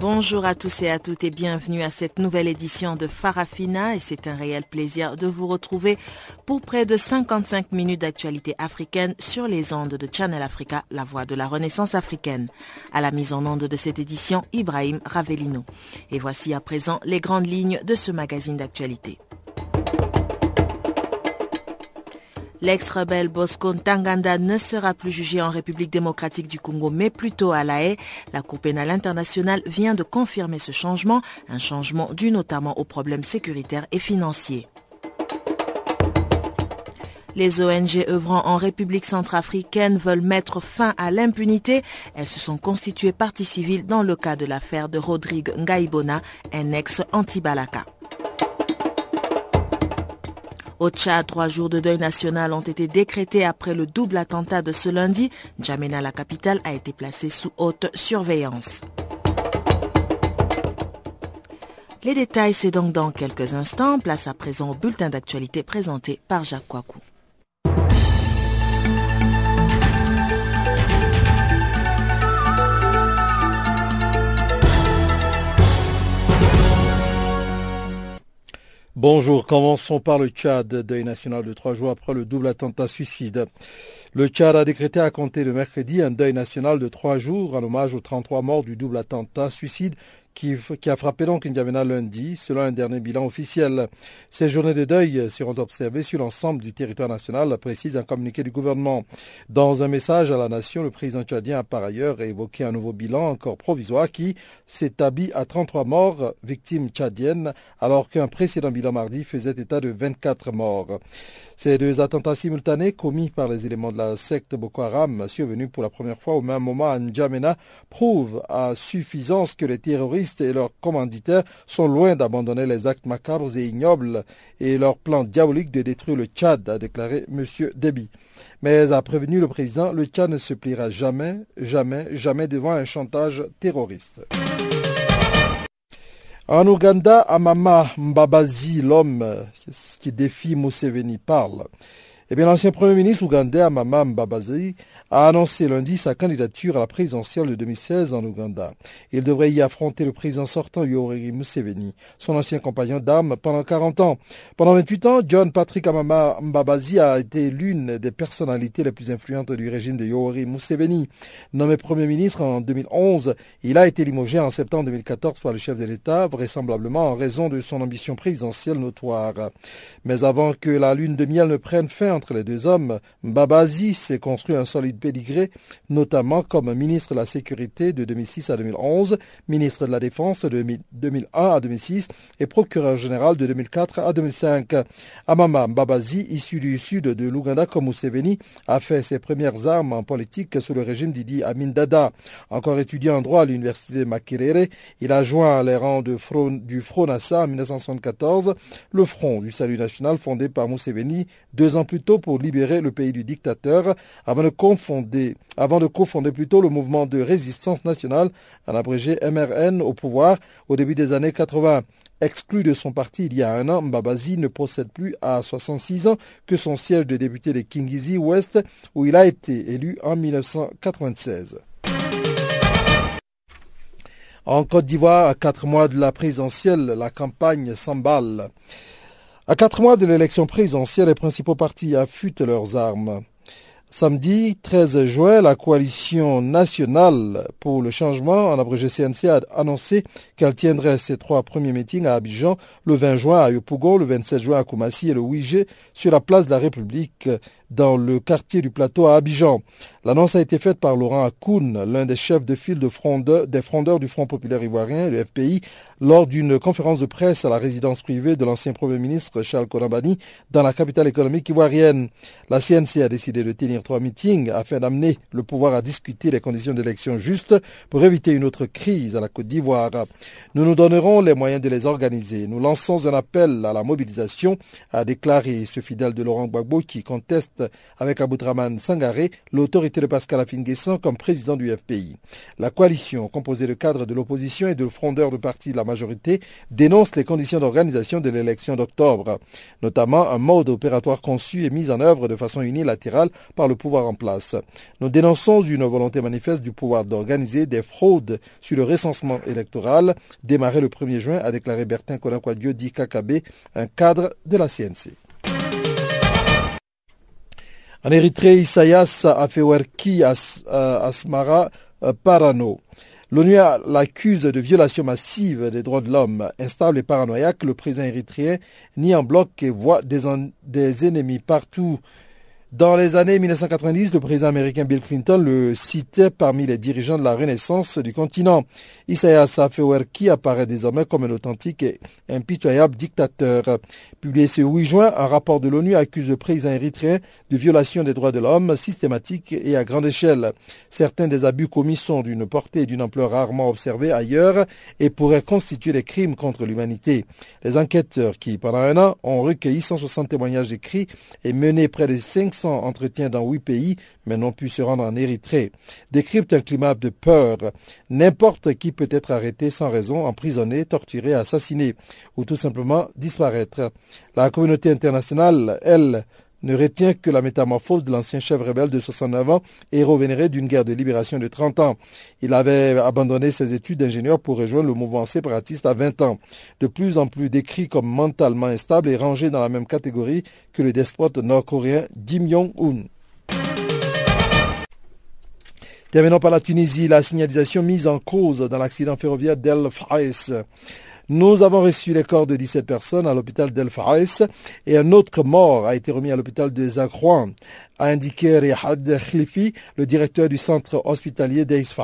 Bonjour à tous et à toutes et bienvenue à cette nouvelle édition de Farafina et c'est un réel plaisir de vous retrouver pour près de 55 minutes d'actualité africaine sur les ondes de Channel Africa, la voix de la renaissance africaine. À la mise en onde de cette édition, Ibrahim Ravelino. Et voici à présent les grandes lignes de ce magazine d'actualité. L'ex-rebelle Bosco Ntaganda ne sera plus jugé en République démocratique du Congo, mais plutôt à La Haye. La Cour pénale internationale vient de confirmer ce changement, un changement dû notamment aux problèmes sécuritaires et financiers. Les ONG œuvrant en République centrafricaine veulent mettre fin à l'impunité. Elles se sont constituées partie civile dans le cas de l'affaire de Rodrigue Ngaibona, un ex-anti-Balaka. Au Tchad, trois jours de deuil national ont été décrétés après le double attentat de ce lundi. N'Djamena, la capitale, a été placée sous haute surveillance. Les détails, c'est donc dans quelques instants. Place à présent au bulletin d'actualité présenté par Jacques Kouakou. Bonjour, commençons par le Tchad, deuil national de trois jours après le double attentat suicide. Le Tchad a décrété à compter le mercredi un deuil national de trois jours en hommage aux 33 morts du double attentat suicide qui, a frappé donc N'Djamena lundi, selon un dernier bilan officiel. Ces journées de deuil seront observées sur l'ensemble du territoire national, précise un communiqué du gouvernement. Dans un message à la nation, le président tchadien a par ailleurs évoqué un nouveau bilan encore provisoire qui s'établit à 33 morts victimes tchadiennes, alors qu'un précédent bilan mardi faisait état de 24 morts. Ces deux attentats simultanés commis par les éléments de la secte Boko Haram, survenus pour la première fois au même moment à N'Djamena, prouvent à suffisance que les terroristes et leurs commanditaires sont loin d'abandonner les actes macabres et ignobles et leur plan diabolique de détruire le Tchad, a déclaré M. Déby. Mais a prévenu le président, le Tchad ne se pliera jamais, jamais, jamais devant un chantage terroriste. En Ouganda, Amama Mbabazi, l'homme qui défie Museveni, parle. Eh bien, l'ancien premier ministre ougandais Amama Mbabazi a annoncé lundi sa candidature à la présidentielle de 2016 en Ouganda. Il devrait y affronter le président sortant Yoweri Museveni, son ancien compagnon d'armes pendant 40 ans. Pendant 28 ans, John Patrick Amama Mbabazi a été l'une des personnalités les plus influentes du régime de Yoweri Museveni. Nommé premier ministre en 2011, il a été limogé en septembre 2014 par le chef de l'État, vraisemblablement en raison de son ambition présidentielle notoire. Mais avant que la lune de miel ne prenne fin entre les deux hommes, Mbabazi s'est construit un solide pédigré, notamment comme ministre de la Sécurité de 2006 à 2011, ministre de la Défense de 2001 à 2006 et procureur général de 2004 à 2005. Amama Mbabazi, issu du sud de l'Ouganda comme Museveni, a fait ses premières armes en politique sous le régime d'Idi Amin Dada. Encore étudiant en droit à l'université Makerere, il a joint les rangs du Front Nassa en 1974, le Front du Salut National fondé par Museveni deux ans plus tôt pour libérer le pays du dictateur avant de confondre avant de plutôt le mouvement de résistance nationale, en abrégé MRN, au pouvoir au début des années 80. Exclu de son parti il y a un an, Mbabazi ne possède plus à 66 ans que son siège de député de Kingizi Ouest, où il a été élu en 1996. En Côte d'Ivoire, à quatre mois de la présidentielle, la campagne s'emballe. À quatre mois de l'élection présidentielle, les principaux partis affûtent leurs armes. Samedi 13 juin, la coalition nationale pour le changement, en abrégé CNC, a annoncé qu'elle tiendrait ses trois premiers meetings à Abidjan le 20 juin à Yopougon, le 27 juin à Koumassi et le 8 juillet sur la place de la République dans le quartier du plateau à Abidjan. L'annonce a été faite par Laurent Akoun, l'un des chefs de file de des frondeurs du Front populaire ivoirien, le FPI, lors d'une conférence de presse à la résidence privée de l'ancien Premier ministre Charles Korambani dans la capitale économique ivoirienne. La CNC a décidé de tenir trois meetings afin d'amener le pouvoir à discuter les conditions d'élection justes pour éviter une autre crise à la Côte d'Ivoire. Nous nous donnerons les moyens de les organiser. Nous lançons un appel à la mobilisation, a déclaré ce fidèle de Laurent Gbagbo qui conteste avec Aboudraman Sangaré l'autorité de Pascal Affinguesson comme président du FPI. La coalition, composée de cadres de l'opposition et de frondeurs de partis de la majorité dénonce les conditions d'organisation de l'élection d'octobre, notamment un mode opératoire conçu et mis en œuvre de façon unilatérale par le pouvoir en place. Nous dénonçons une volonté manifeste du pouvoir d'organiser des fraudes sur le recensement électoral démarré le 1er juin, a déclaré Bertin Konakwadio dit Kakabe, un cadre de la CNC. En Érythrée, Isaias Afewerki euh, Asmara euh, Parano L'ONU l'accuse de violation massive des droits de l'homme. Instable et paranoïaque, le président érythréen nie en bloc et voit des ennemis partout dans les années 1990, le président américain Bill Clinton le citait parmi les dirigeants de la renaissance du continent. Isaias Afewerki apparaît désormais comme un authentique et impitoyable dictateur. Publié ce 8 juin, un rapport de l'ONU accuse le président érythréen de violation des droits de l'homme systématique et à grande échelle. Certains des abus commis sont d'une portée et d'une ampleur rarement observée ailleurs et pourraient constituer des crimes contre l'humanité. Les enquêteurs qui, pendant un an, ont recueilli 160 témoignages écrits et mené près de 500 entretient dans huit pays, mais n'ont pu se rendre en Érythrée, décrypte un climat de peur. N'importe qui peut être arrêté sans raison, emprisonné, torturé, assassiné, ou tout simplement disparaître. La communauté internationale, elle, ne retient que la métamorphose de l'ancien chef rebelle de 69 ans, héros vénéré d'une guerre de libération de 30 ans. Il avait abandonné ses études d'ingénieur pour rejoindre le mouvement séparatiste à 20 ans. De plus en plus décrit comme mentalement instable et rangé dans la même catégorie que le despote nord-coréen Kim Jong-un. Terminons par la Tunisie, la signalisation mise en cause dans l'accident ferroviaire d'El Fais. Nous avons reçu les corps de 17 personnes à l'hôpital d'El Faïs et un autre mort a été remis à l'hôpital de Zakrouan a indiqué Rihad Khlifi, le directeur du centre hospitalier d'Aïs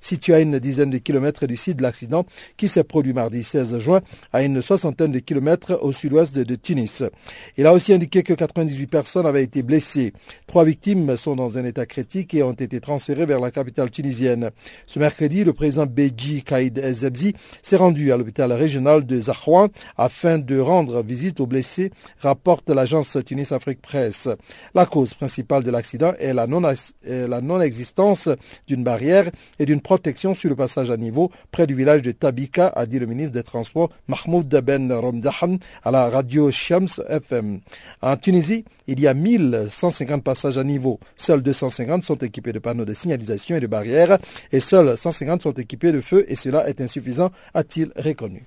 situé à une dizaine de kilomètres du site de l'accident qui s'est produit mardi 16 juin à une soixantaine de kilomètres au sud-ouest de, Tunis. Il a aussi indiqué que 98 personnes avaient été blessées. Trois victimes sont dans un état critique et ont été transférées vers la capitale tunisienne. Ce mercredi, le président Beji Kaïd Ezebzi s'est rendu à l'hôpital régional de Zahouan afin de rendre visite aux blessés, rapporte l'agence Tunis Afrique Presse. La cause principale de l'accident est la non-existence d'une barrière et d'une protection sur le passage à niveau près du village de Tabika, a dit le ministre des Transports Mahmoud Ben Romdahan à la radio Shams FM. En Tunisie, il y a 1150 passages à niveau. Seuls 250 sont équipés de panneaux de signalisation et de barrières et seuls 150 sont équipés de feux et cela est insuffisant, a-t-il reconnu.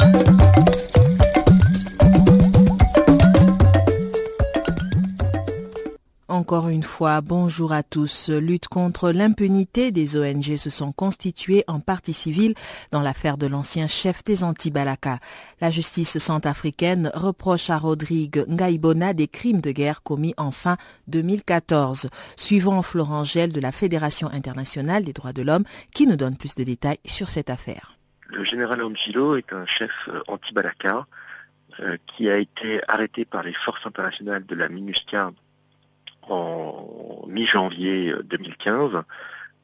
Encore une fois, bonjour à tous. Lutte contre l'impunité des ONG se sont constituées en partie civile dans l'affaire de l'ancien chef des Anti-Balaka. La justice centrafricaine reproche à Rodrigue Ngaibona des crimes de guerre commis en fin 2014. Suivant Florent Gel de la Fédération internationale des droits de l'homme qui nous donne plus de détails sur cette affaire. Le général Angelo est un chef euh, anti-Balaka euh, qui a été arrêté par les forces internationales de la MINUSCA en mi-janvier 2015 euh,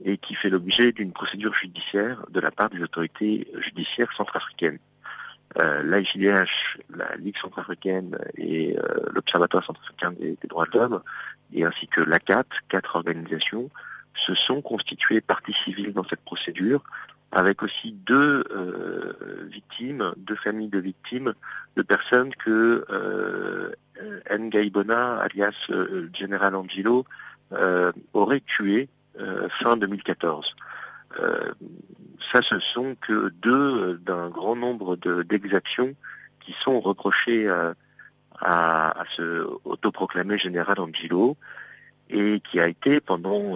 et qui fait l'objet d'une procédure judiciaire de la part des autorités judiciaires centrafricaines. Euh, la Ligue centrafricaine et euh, l'Observatoire centrafricain des, droits de l'homme, et ainsi que l'ACAT, quatre organisations, se sont constituées parties civiles dans cette procédure, avec aussi deux victimes, deux familles de victimes, de personnes que euh, Ngaibona, alias euh, General Angelo, euh, aurait tué fin 2014. ça, ce sont que deux d'un grand nombre d'exactions qui sont reprochées à, à, ce autoproclamé général Angelo et qui a été pendant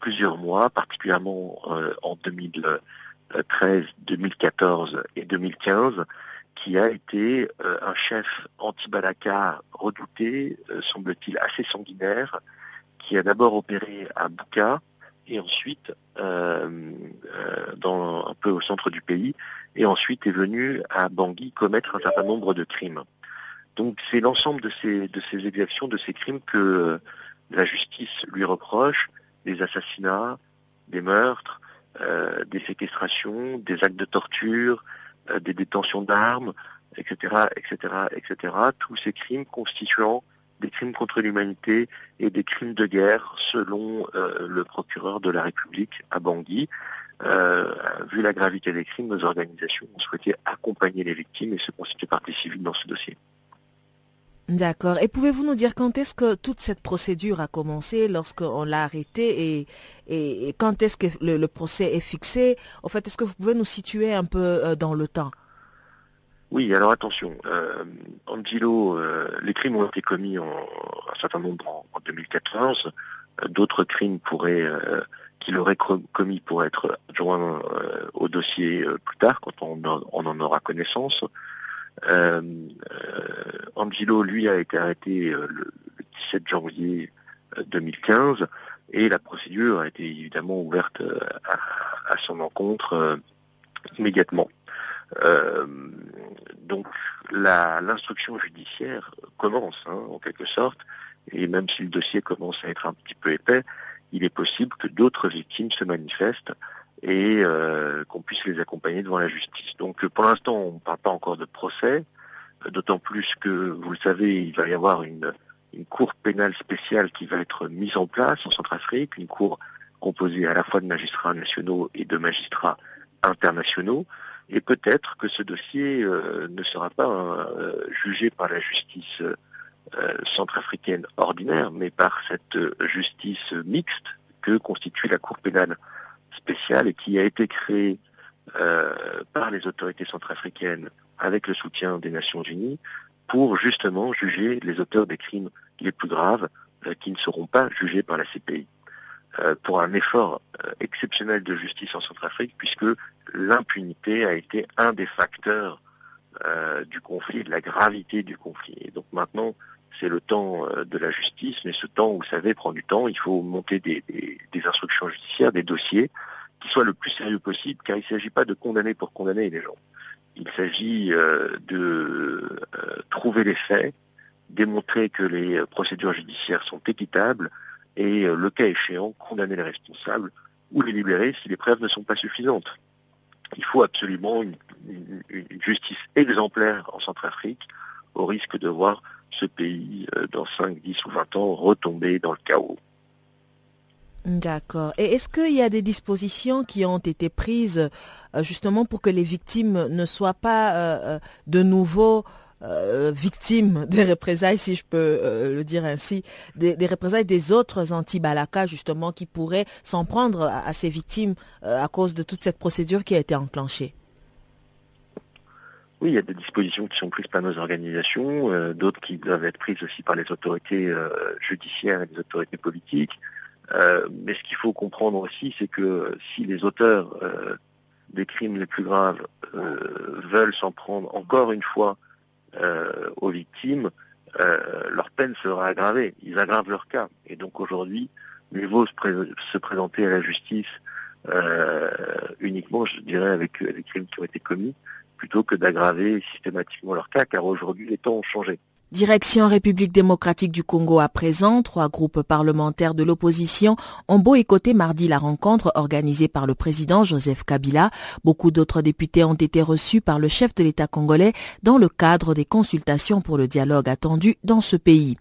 plusieurs mois, particulièrement en 2013, 2014 et 2015, qui a été euh, un chef anti-Balaka redouté, euh, semble-t-il assez sanguinaire, qui a d'abord opéré à Bouka et ensuite euh, dans, un peu au centre du pays, et ensuite est venu à Bangui commettre un certain nombre de crimes. Donc c'est l'ensemble de ces, de ces exactions, de ces crimes que la justice lui reproche, des assassinats, des meurtres, des séquestrations, des actes de torture, euh, des détentions d'armes, etc., etc., etc. Tous ces crimes constituant des crimes contre l'humanité et des crimes de guerre, selon euh, le procureur de la République à Bangui. Euh, vu la gravité des crimes, nos organisations ont souhaité accompagner les victimes et se constituer partie civile dans ce dossier. D'accord. Et pouvez-vous nous dire quand est-ce que toute cette procédure a commencé, lorsqu'on l'a arrêté et, quand est-ce que le, procès est fixé? En fait, est-ce que vous pouvez nous situer un peu euh, dans le temps? Oui, alors attention. Euh, Angelo, euh, les crimes ont été commis en, un certain nombre en, 2014. D'autres crimes pourraient qu'il aurait commis pourraient être joints au dossier plus tard, quand on en aura connaissance. Euh, euh, Angelo, lui, a été arrêté euh, le, 17 janvier 2015 et la procédure a été évidemment ouverte à, son encontre immédiatement. donc l'instruction judiciaire commence hein, en quelque sorte, et même si le dossier commence à être un petit peu épais, il est possible que d'autres victimes se manifestent et euh, qu'on puisse les accompagner devant la justice. Donc pour l'instant, on ne parle pas encore de procès, euh, d'autant plus que, vous le savez, il va y avoir une, une cour pénale spéciale qui va être mise en place en Centrafrique, une cour composée à la fois de magistrats nationaux et de magistrats internationaux, et peut-être que ce dossier euh, ne sera pas jugé par la justice centrafricaine ordinaire, mais par cette justice mixte que constitue la Cour pénale spéciale et qui a été créée euh, par les autorités centrafricaines avec le soutien des Nations Unies pour justement juger les auteurs des crimes les plus graves euh, qui ne seront pas jugés par la CPI. Euh, pour un effort exceptionnel de justice en Centrafrique puisque l'impunité a été un des facteurs du conflit, de la gravité du conflit. Et donc maintenant, c'est le temps de la justice, mais ce temps, vous savez, prend du temps. Il faut monter des instructions judiciaires, des dossiers qui soit le plus sérieux possible, car il ne s'agit pas de condamner pour condamner les gens. Il s'agit euh, de euh, trouver les faits, démontrer que les procédures judiciaires sont équitables et, euh, le cas échéant, condamner les responsables ou les libérer si les preuves ne sont pas suffisantes. Il faut absolument une, une justice exemplaire en Centrafrique au risque de voir ce pays, dans 5, 10 ou 20 ans, retomber dans le chaos. D'accord. Et est-ce qu'il y a des dispositions qui ont été prises euh, justement pour que les victimes ne soient pas euh, euh, de nouveau victimes des représailles, si je peux le dire ainsi, des, représailles des autres anti-Balaka justement qui pourraient s'en prendre à, ces victimes à cause de toute cette procédure qui a été enclenchée? Oui, il y a des dispositions qui sont prises par nos organisations, d'autres qui doivent être prises aussi par les autorités judiciaires et les autorités politiques. Euh, mais ce qu'il faut comprendre aussi, c'est que si les auteurs euh, des crimes les plus graves euh, veulent s'en prendre encore une fois aux victimes, leur peine sera aggravée. Ils aggravent leur cas. Et donc aujourd'hui, mieux vaut se, présenter à la justice uniquement, je dirais, avec les crimes qui ont été commis, plutôt que d'aggraver systématiquement leur cas, car aujourd'hui les temps ont changé. Direction République démocratique du Congo à présent, trois groupes parlementaires de l'opposition ont boycotté mardi la rencontre organisée par le président Joseph Kabila. Beaucoup d'autres députés ont été reçus par le chef de l'État congolais dans le cadre des consultations pour le dialogue attendu dans ce pays.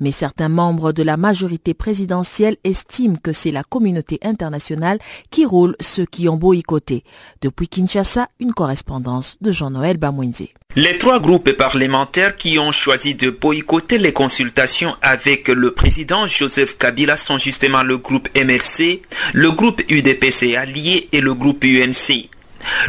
Mais certains membres de la majorité présidentielle estiment que c'est la communauté internationale qui roule ceux qui ont boycotté. Depuis Kinshasa, une correspondance de Jean-Noël Bamouinze. Les trois groupes parlementaires qui ont choisi de boycotter les consultations avec le président Joseph Kabila sont justement le groupe MRC, le groupe UDPC allié et le groupe UNC.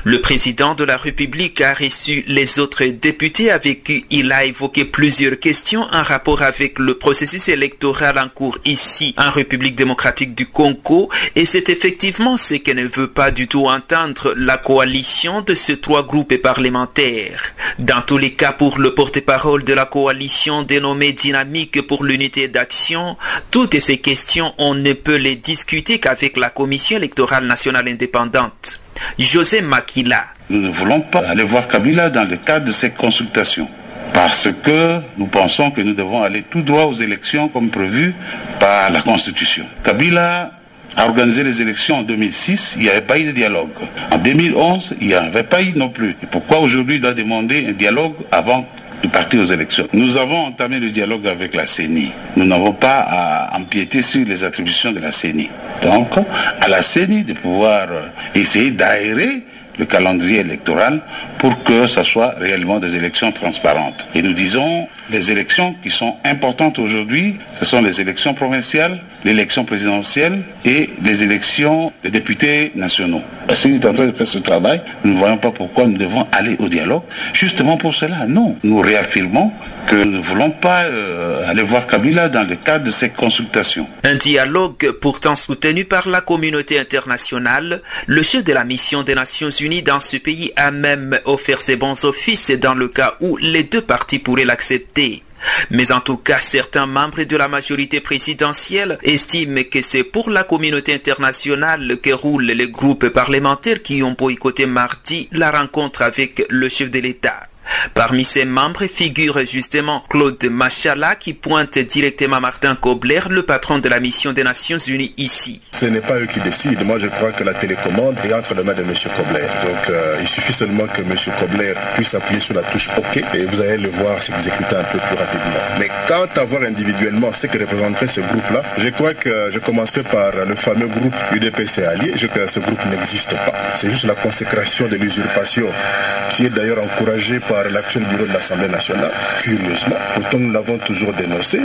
Le président de la République a reçu les autres députés avec qui il a évoqué plusieurs questions en rapport avec le processus électoral en cours ici en République démocratique du Congo et c'est effectivement ce que ne veut pas du tout entendre la coalition de ces trois groupes parlementaires. Dans tous les cas pour le porte-parole de la coalition dénommée Dynamique pour l'unité d'action, toutes ces questions on ne peut les discuter qu'avec la Commission électorale nationale indépendante. José Makila. Nous ne voulons pas aller voir Kabila dans le cadre de ces consultations parce que nous pensons que nous devons aller tout droit aux élections comme prévu par la Constitution. Kabila a organisé les élections en 2006, il n'y avait pas eu de dialogue. En 2011, il n'y avait pas eu non plus. Et pourquoi aujourd'hui il doit demander un dialogue avant Nous avons entamé le dialogue avec la CENI. Nous n'avons pas à empiéter sur les attributions de la CENI. Donc, à la CENI de pouvoir essayer d'aérer le calendrier électoral pour que ce soit réellement des élections transparentes. Et nous disons, les élections qui sont importantes aujourd'hui, ce sont les élections provinciales, l'élection présidentielle et les élections des députés nationaux. Si nous est en train de faire ce travail, nous ne voyons pas pourquoi nous devons aller au dialogue. Justement pour cela, non. Nous réaffirmons que nous ne voulons pas euh, aller voir Kabila dans le cadre de ces consultations. Un dialogue pourtant soutenu par la communauté internationale, le chef de la mission des Nations Unies dans ce pays a même offert ses bons offices dans le cas où les deux parties pourraient l'accepter. Mais en tout cas, certains membres de la majorité présidentielle estiment que c'est pour la communauté internationale que roulent les groupes parlementaires qui ont boycotté mardi la rencontre avec le chef de l'État. Parmi ces membres figure justement Claude Machala qui pointe directement Martin Kobler, le patron de la mission des Nations Unies ici. Ce n'est pas eux qui décident. Moi, je crois que la télécommande est entre les mains de M. Kobler. Donc, euh, il suffit seulement que M. Kobler puisse appuyer sur la touche OK et vous allez le voir s'exécuter un peu plus rapidement. Mais quant à voir individuellement ce que représenterait ce groupe-là, je crois que je commencerai par le fameux groupe UDPC allié. Je crois que ce groupe n'existe pas. C'est juste la consécration de l'usurpation qui est d'ailleurs encouragée par par l'actuel bureau de l'Assemblée nationale, curieusement. Pourtant, nous l'avons toujours dénoncé.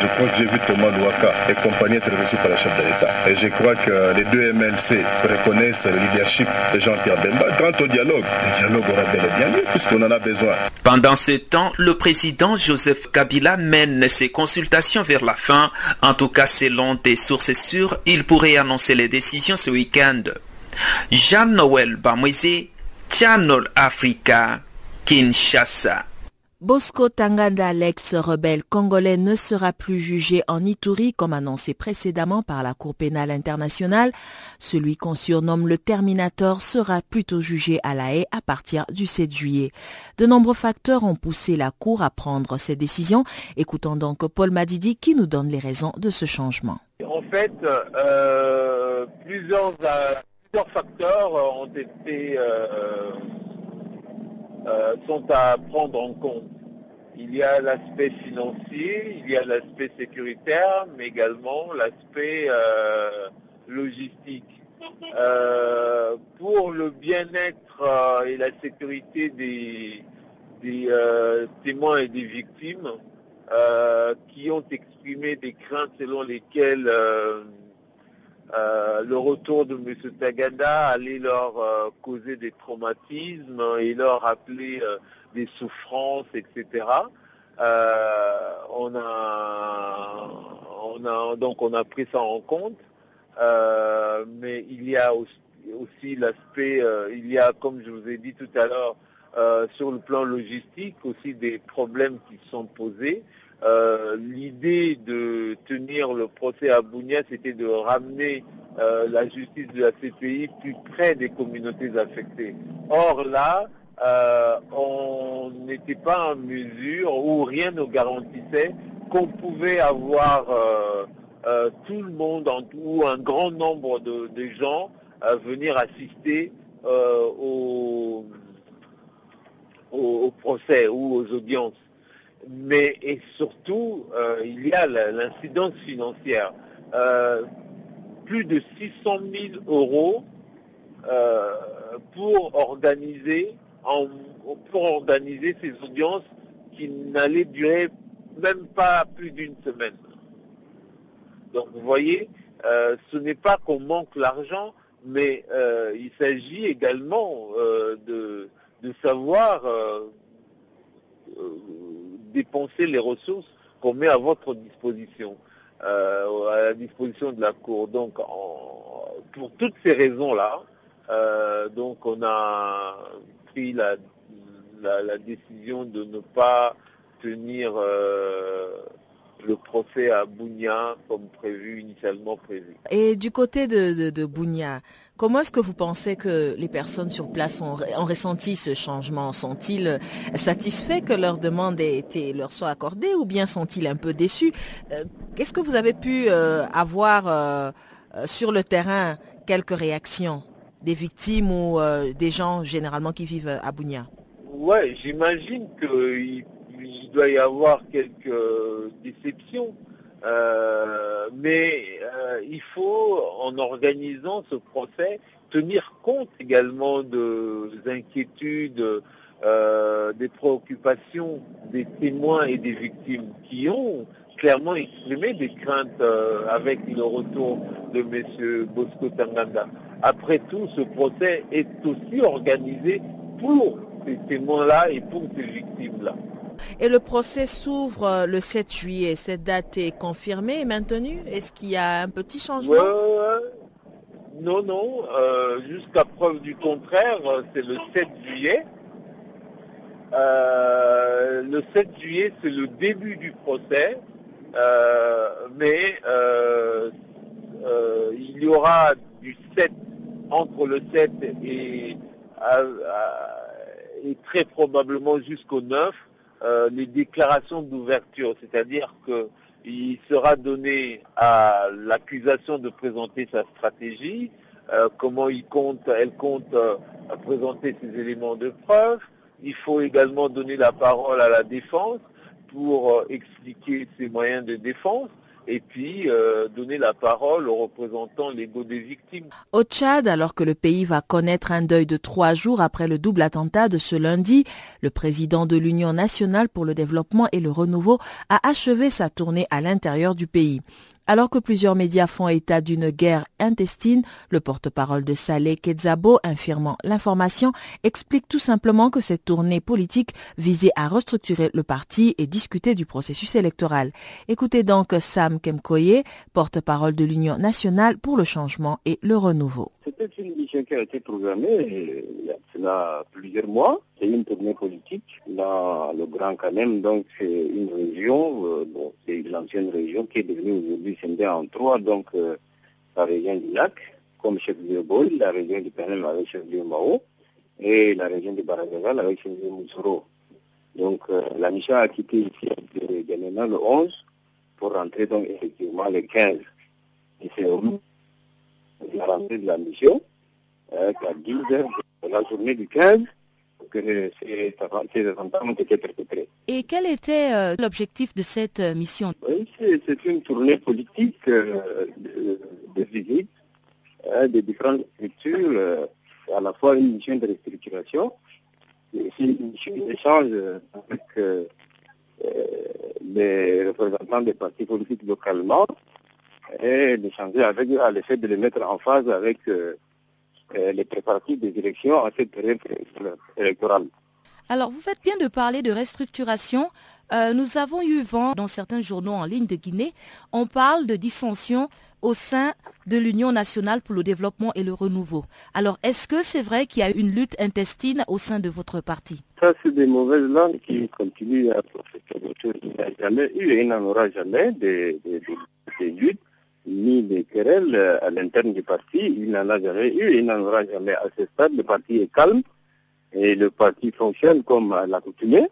Je crois que j'ai vu Thomas Louaka et compagnie être reçus par le chef de l'État. Et je crois que les deux MLC reconnaissent le leadership de Jean-Pierre Bemba. Quant au dialogue, le dialogue aura bel et bien lieu puisqu'on en a besoin. Pendant ce temps, le président Joseph Kabila mène ses consultations vers la fin. En tout cas, selon des sources sûres, il pourrait annoncer les décisions ce week-end. Jean-Noël Bamwezi, Channel Africa. Kinshasa. Bosco Tanganda, l'ex-rebelle congolais, ne sera plus jugé en Ituri comme annoncé précédemment par la Cour pénale internationale. Celui qu'on surnomme le Terminator sera plutôt jugé à La Haye à partir du 7 juillet. De nombreux facteurs ont poussé la Cour à prendre cette décision. Écoutons donc Paul Madidi qui nous donne les raisons de ce changement. En fait, euh, plusieurs, euh, plusieurs, facteurs ont été... Euh, euh, sont à prendre en compte. Il y a l'aspect financier, il y a l'aspect sécuritaire, mais également l'aspect euh, logistique. Euh, pour le bien-être et la sécurité des, des témoins et des victimes qui ont exprimé des craintes selon lesquelles euh, le retour de M. Tagada allait leur euh, causer des traumatismes et leur rappeler euh, des souffrances, etc. on a, on a, donc on a pris ça en compte, mais il y a aussi, l'aspect, il y a, comme je vous ai dit tout à l'heure, sur le plan logistique aussi des problèmes qui sont posés. Euh, l'idée de tenir le procès à Bounia, c'était de ramener euh, la justice de la CPI plus près des communautés affectées. Or là, euh, on n'était pas en mesure, ou rien ne garantissait, qu'on pouvait avoir tout le monde, ou un grand nombre de, gens, venir assister au, au procès ou aux audiences mais et surtout, euh, il y a l'incidence financière. Euh, plus de 600 000 euros euh, pour organiser pour organiser ces audiences qui n'allaient durer même pas plus d'une semaine. Donc vous voyez, ce n'est pas qu'on manque l'argent, mais il s'agit également de, de, savoir dépenser les ressources qu'on met à votre disposition, à la disposition de la Cour. Donc pour toutes ces raisons-là, donc on a pris la, la, décision de ne pas tenir le procès à Bounia comme prévu, initialement prévu. Et du côté de, de, Bounia, comment est-ce que vous pensez que les personnes sur place ont, ressenti ce changement? Sont-ils satisfaits que leur demande ait été, leur soit accordée ou bien sont-ils un peu déçus? Euh, Qu'est-ce que vous avez pu euh, avoir euh, sur le terrain? Quelques réactions des victimes ou des gens généralement qui vivent à Bounia? Ouais, j'imagine qu'il il doit y avoir quelques déceptions, euh, mais euh, il faut, en organisant ce procès, tenir compte également des inquiétudes, euh, des préoccupations des témoins et des victimes qui ont clairement exprimé des craintes avec le retour de M. Bosco Tanganda. Après tout, ce procès est aussi organisé pour ces témoins-là et pour ces victimes-là. Et le procès s'ouvre euh, le 7 juillet. Cette date est confirmée et maintenue Est-ce qu'il y a un petit changement? Non, non. Euh, jusqu'à preuve du contraire, euh, c'est le 7 juillet. le 7 juillet, c'est le début du procès. mais il y aura du 7 entre le 7 et, et très probablement jusqu'au 9 euh, les déclarations d'ouverture, c'est-à-dire qu'il sera donné à l'accusation de présenter sa stratégie, euh, comment il compte, elle compte euh, présenter ses éléments de preuve. Il faut également donner la parole à la défense pour expliquer ses moyens de défense et puis euh, donner la parole aux représentants légaux des victimes. Au Tchad, alors que le pays va connaître un deuil de trois jours après le double attentat de ce lundi, le président de l'Union nationale pour le développement et le renouveau a achevé sa tournée à l'intérieur du pays. Alors que plusieurs médias font état d'une guerre intestine, le porte-parole de Saleh Kedzabo, infirmant l'information, explique tout simplement que cette tournée politique visait à restructurer le parti et discuter du processus électoral. Écoutez donc Sam Kemkoye, porte-parole de l'Union nationale pour le changement et le renouveau. C'était une mission qui a été programmée il y a plusieurs mois. C'est une tournée politique dans le Grand Canem, donc c'est une région, euh, bon, c'est l'ancienne région qui est devenue aujourd'hui scindée en trois, donc euh, la région du lac, comme chef-lieu Bol, la région du Canem avec chef-lieu Mao, et la région du Baragagal avec chef-lieu Moussoro. Donc euh, la mission a quitté ici de le 11 pour rentrer donc effectivement le 15. Et c'est la rentrée de la mission, euh, à 10 heures de la journée du 15, que ces, attentats ont été perpétrés. Et quel était euh, l'objectif de cette euh, mission? Oui, c'est une tournée politique de, de, visite des différentes structures, à la fois une mission de restructuration, aussi une mission d'échange avec les représentants des partis politiques localement et d'échanger avec eux à l'effet de les mettre en phase avec euh, euh, les préparatifs des élections à cette période électorale. Alors, vous faites bien de parler de restructuration. Euh, nous avons eu vent dans certains journaux en ligne de Guinée. On parle de dissension au sein de l'Union nationale pour le développement et le renouveau. Alors, est-ce que c'est vrai qu'il y a une lutte intestine au sein de votre parti? Ça, c'est des mauvaises langues qui continuent à profiter. Il n'y a jamais eu et il n'en aura jamais des luttes ni des querelles euh, à l'interne du parti. Il n'en a jamais eu, il n'en aura jamais à ce stade. Le parti est calme et le parti fonctionne comme à l'accoutumée.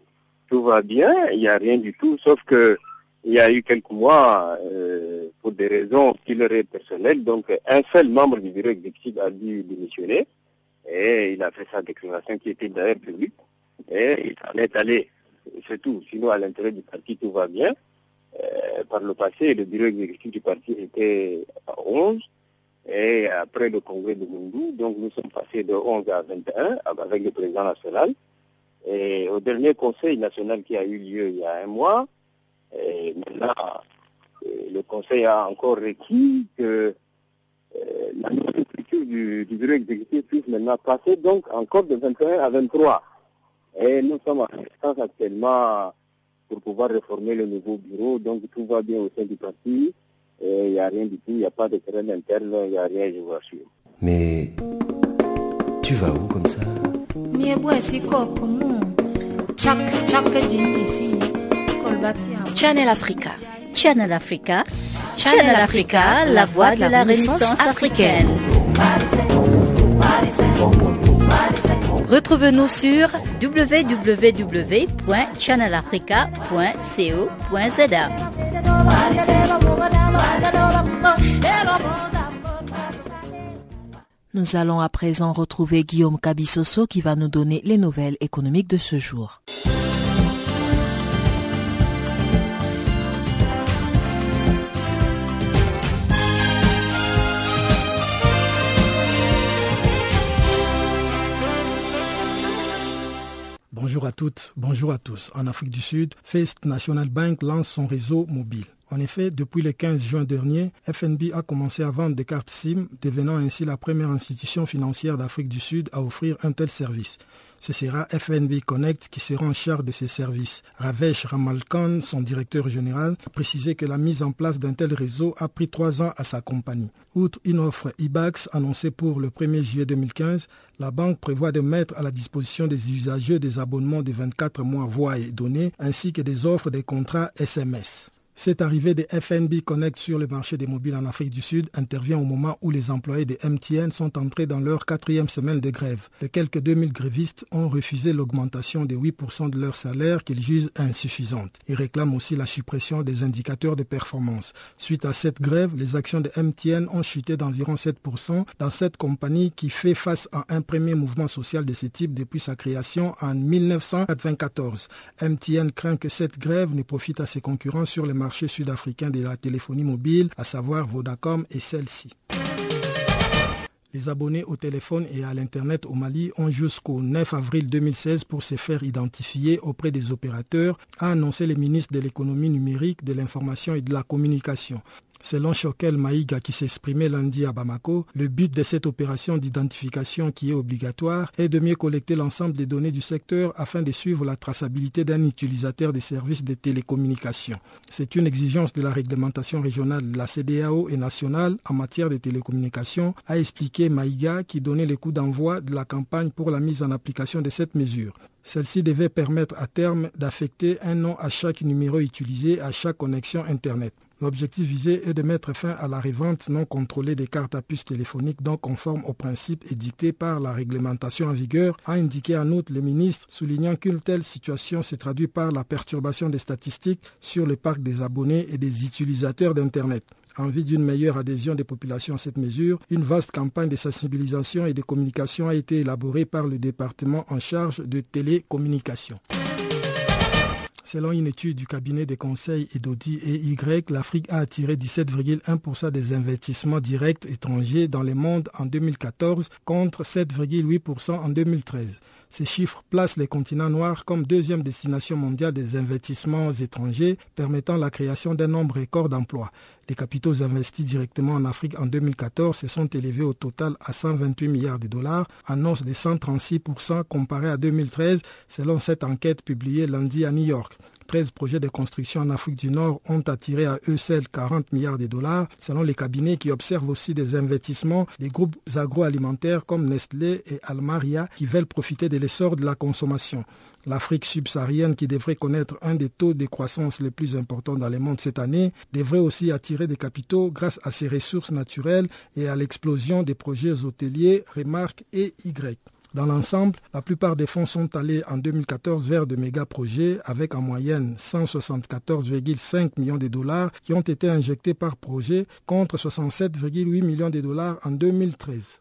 Tout va bien, il n'y a rien du tout, sauf que il y a eu quelques mois, euh, pour des raisons qui leur est personnelles, donc un seul membre du bureau exécutif a dû démissionner et il a fait sa déclaration qui était d'ailleurs publique et il s'en est allé, c'est tout. Sinon, à l'intérieur du parti, tout va bien. Euh, par le passé, le bureau exécutif du parti était à 11. Et après le congrès de Mundou, donc nous sommes passés de 11 à 21 avec le président national. Et au dernier conseil national qui a eu lieu il y a un mois, et maintenant, le conseil a encore requis que la nouvelle structure du, du bureau exécutif puisse maintenant passer donc encore de 21 à 23. Et nous sommes en instance actuellement pour pouvoir réformer le nouveau bureau, donc tout va bien au sein du parti. Il n'y a rien du tout, il n'y a pas de terrain interne, il n'y a rien, je vous assure. Mais tu vas où comme ça? Channel Africa. Channel Africa. Channel Africa, la voix de la Renaissance africaine. Retrouve-nous sur www.channelafrica.co.za. Nous allons à présent retrouver Guillaume Kabissoso qui va nous donner les nouvelles économiques de ce jour. Bonjour à toutes, bonjour à tous. En Afrique du Sud, First National Bank lance son réseau mobile. En effet, depuis le 15 juin dernier, FNB a commencé à vendre des cartes SIM, devenant ainsi la première institution financière d'Afrique du Sud à offrir un tel service. Ce sera FNB Connect qui sera en charge de ces services. Ravesh Ramalkan, son directeur général, a précisé que la mise en place d'un tel réseau a pris trois ans à sa compagnie. Outre une offre IBAX annoncée pour le 1er juillet 2015, la banque prévoit de mettre à la disposition des usagers des abonnements de 24 mois voix et données ainsi que des offres des contrats SMS. Cette arrivée de FNB Connect sur le marché des mobiles en Afrique du Sud intervient au moment où les employés de MTN sont entrés dans leur quatrième semaine de grève. Les quelques 2000 grévistes ont refusé l'augmentation de 8% de leur salaire qu'ils jugent insuffisante. Ils réclament aussi la suppression des indicateurs de performance. Suite à cette grève, les actions de MTN ont chuté d'environ 7% dans cette compagnie qui fait face à un premier mouvement social de ce type depuis sa création en 1994. MTN craint que cette grève ne profite à ses concurrents sur le marché marché sud-africain de la téléphonie mobile, à savoir Vodacom et celle-ci. Les abonnés au téléphone et à l'Internet au Mali ont jusqu'au 9 avril 2016 pour se faire identifier auprès des opérateurs, a annoncé le ministre de l'économie numérique, de l'information et de la communication. Selon Choquel Maïga qui s'exprimait lundi à Bamako, le but de cette opération d'identification qui est obligatoire est de mieux collecter l'ensemble des données du secteur afin de suivre la traçabilité d'un utilisateur des services de télécommunications. C'est une exigence de la réglementation régionale de la CDAO et nationale en matière de télécommunications, a expliqué Maïga qui donnait le coup d'envoi de la campagne pour la mise en application de cette mesure. Celle-ci devait permettre à terme d'affecter un nom à chaque numéro utilisé à chaque connexion Internet. L'objectif visé est de mettre fin à la revente non contrôlée des cartes à puce téléphoniques, donc conforme aux principes édictés par la réglementation en vigueur, a indiqué en outre le ministre, soulignant qu'une telle situation se traduit par la perturbation des statistiques sur le parc des abonnés et des utilisateurs d'Internet. En vue d'une meilleure adhésion des populations à cette mesure, une vaste campagne de sensibilisation et de communication a été élaborée par le département en charge de télécommunications. Selon une étude du cabinet des conseils et d'audit EY, l'Afrique a attiré 17,1% des investissements directs étrangers dans le monde en 2014 contre 7,8% en 2013. Ces chiffres placent les continents noirs comme deuxième destination mondiale des investissements étrangers, permettant la création d'un nombre record d'emplois. Les capitaux investis directement en Afrique en 2014 se sont élevés au total à 128 milliards de dollars, hausse de 136% comparé à 2013, selon cette enquête publiée lundi à New York. 13 projets de construction en Afrique du Nord ont attiré à eux seuls 40 milliards de dollars, selon les cabinets qui observent aussi des investissements des groupes agroalimentaires comme Nestlé et Almaria qui veulent profiter de l'essor de la consommation. L'Afrique subsaharienne, qui devrait connaître un des taux de croissance les plus importants dans le monde cette année, devrait aussi attirer des capitaux grâce à ses ressources naturelles et à l'explosion des projets hôteliers, remarque et Y. Dans l'ensemble, la plupart des fonds sont allés en 2014 vers de méga projets avec en moyenne 174,5 millions de dollars qui ont été injectés par projet contre 67,8 millions de dollars en 2013.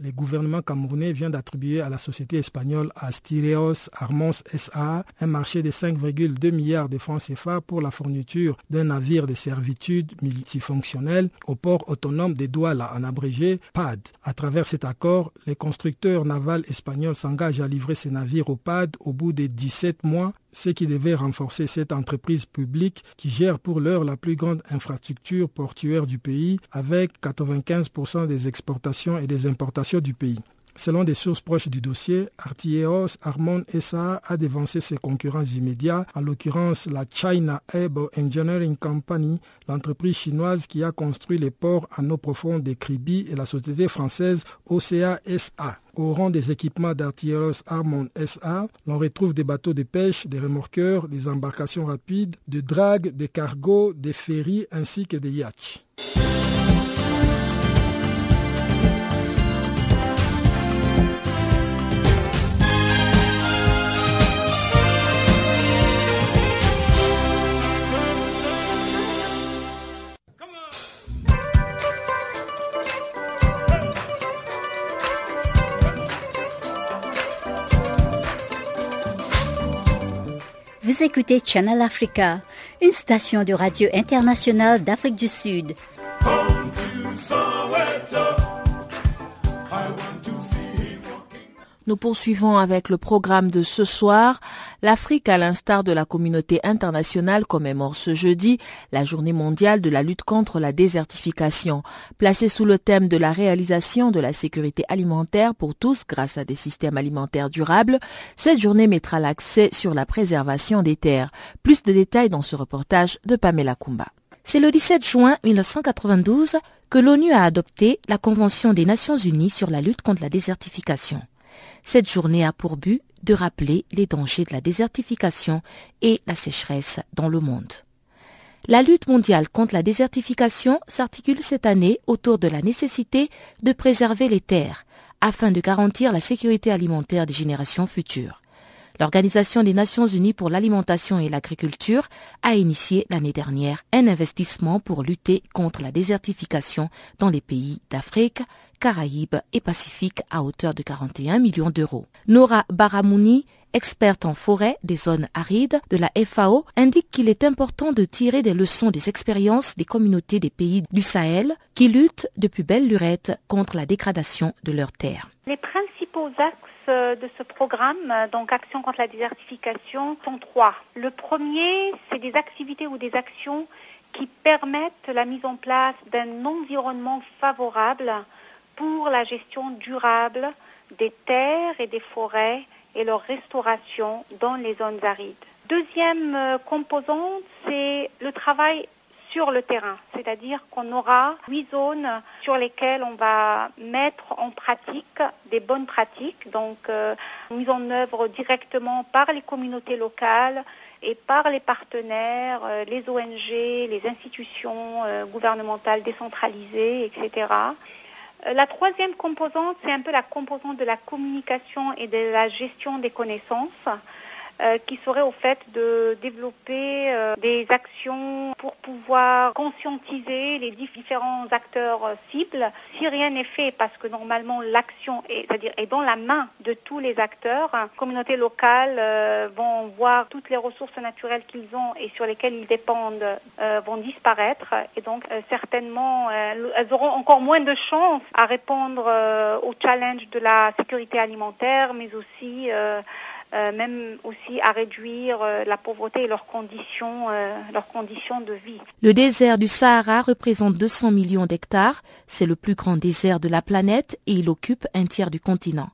Le gouvernement camerounais vient d'attribuer à la société espagnole Astireos Armons SA un marché de 5,2 milliards de francs CFA pour la fourniture d'un navire de servitude multifonctionnel au port autonome de Douala, en abrégé PAD. À travers cet accord, les constructeurs navals espagnols s'engagent à livrer ces navires au PAD au bout de 17 mois ce qui devait renforcer cette entreprise publique qui gère pour l'heure la plus grande infrastructure portuaire du pays avec 95% des exportations et des importations du pays. Selon des sources proches du dossier, Artilleos Armon SA a dévancé ses concurrents immédiats, en l'occurrence la China Able Engineering Company, l'entreprise chinoise qui a construit les ports en eau profonde de Kribi et la société française OCA SA. Au rang des équipements d'Artilleros Armon SA, l'on retrouve des bateaux de pêche, des remorqueurs, des embarcations rapides, de drague, des cargos, des ferries ainsi que des yachts. Écoutez Channel Africa, une station de radio internationale d'Afrique du Sud. Nous poursuivons avec le programme de ce soir. L'Afrique, à l'instar de la communauté internationale, commémore ce jeudi la journée mondiale de la lutte contre la désertification. Placée sous le thème de la réalisation de la sécurité alimentaire pour tous grâce à des systèmes alimentaires durables, cette journée mettra l'accès sur la préservation des terres. Plus de détails dans ce reportage de Pamela Kumba. C'est le 17 juin 1992 que l'ONU a adopté la Convention des Nations Unies sur la lutte contre la désertification. Cette journée a pour but de rappeler les dangers de la désertification et la sécheresse dans le monde. La lutte mondiale contre la désertification s'articule cette année autour de la nécessité de préserver les terres afin de garantir la sécurité alimentaire des générations futures. L'Organisation des Nations Unies pour l'alimentation et l'agriculture a initié l'année dernière un investissement pour lutter contre la désertification dans les pays d'Afrique, Caraïbes et Pacifique à hauteur de 41 millions d'euros. Nora Baramouni, experte en forêt des zones arides de la FAO, indique qu'il est important de tirer des leçons des expériences des communautés des pays du Sahel qui luttent depuis belle lurette contre la dégradation de leurs terres. Les principaux axes de ce programme, donc Action contre la désertification, sont trois. Le premier, c'est des activités ou des actions qui permettent la mise en place d'un environnement favorable pour la gestion durable des terres et des forêts et leur restauration dans les zones arides. Deuxième composante, c'est le travail sur le terrain, c'est-à-dire qu'on aura huit zones sur lesquelles on va mettre en pratique des bonnes pratiques, donc euh, mise en œuvre directement par les communautés locales et par les partenaires, euh, les ONG, les institutions euh, gouvernementales décentralisées, etc. La troisième composante, c'est un peu la composante de la communication et de la gestion des connaissances. Euh, qui serait au fait de développer euh, des actions pour pouvoir conscientiser les différents acteurs euh, cibles. Si rien n'est fait, parce que normalement l'action est, c'est-à-dire est dans la main de tous les acteurs, les communautés locales vont voir toutes les ressources naturelles qu'ils ont et sur lesquelles ils dépendent vont disparaître et donc certainement elles auront encore moins de chances à répondre au challenge de la sécurité alimentaire, mais aussi euh, même aussi à réduire euh, la pauvreté et leurs conditions, euh, leurs conditions de vie. Le désert du Sahara représente 200 millions d'hectares. C'est le plus grand désert de la planète et il occupe un tiers du continent.